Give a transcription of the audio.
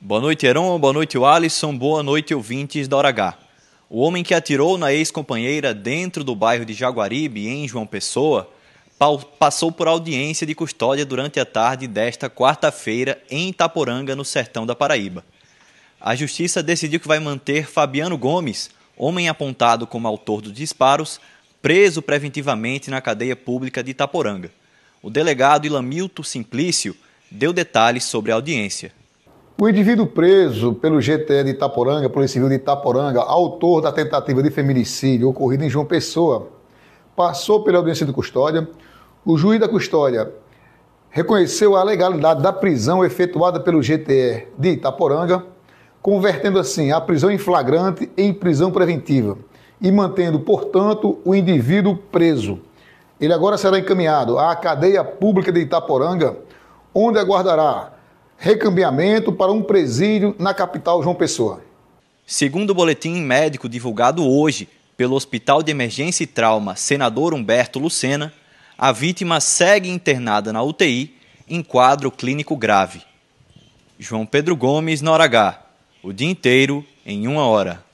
Boa noite, Heron. Boa noite, Alisson. Boa noite, ouvintes da Hora H. O homem que atirou na ex-companheira dentro do bairro de Jaguaribe, em João Pessoa, passou por audiência de custódia durante a tarde desta quarta-feira em Itaporanga, no sertão da Paraíba. A justiça decidiu que vai manter Fabiano Gomes, homem apontado como autor dos disparos, preso preventivamente na cadeia pública de Itaporanga. O delegado Ilamilto Simplício deu detalhes sobre a audiência. O indivíduo preso pelo GTE de Itaporanga, Polícia Civil de Itaporanga, autor da tentativa de feminicídio ocorrida em João Pessoa, passou pela audiência de custódia. O juiz da custódia reconheceu a legalidade da prisão efetuada pelo GTE de Itaporanga, convertendo assim a prisão em flagrante em prisão preventiva e mantendo, portanto, o indivíduo preso. Ele agora será encaminhado à cadeia pública de Itaporanga, onde aguardará recambiamento para um presídio na capital João Pessoa. Segundo o boletim médico divulgado hoje pelo Hospital de Emergência e Trauma Senador Humberto Lucena, a vítima segue internada na UTI em quadro clínico grave. João Pedro Gomes, na hora H. O dia inteiro em uma hora.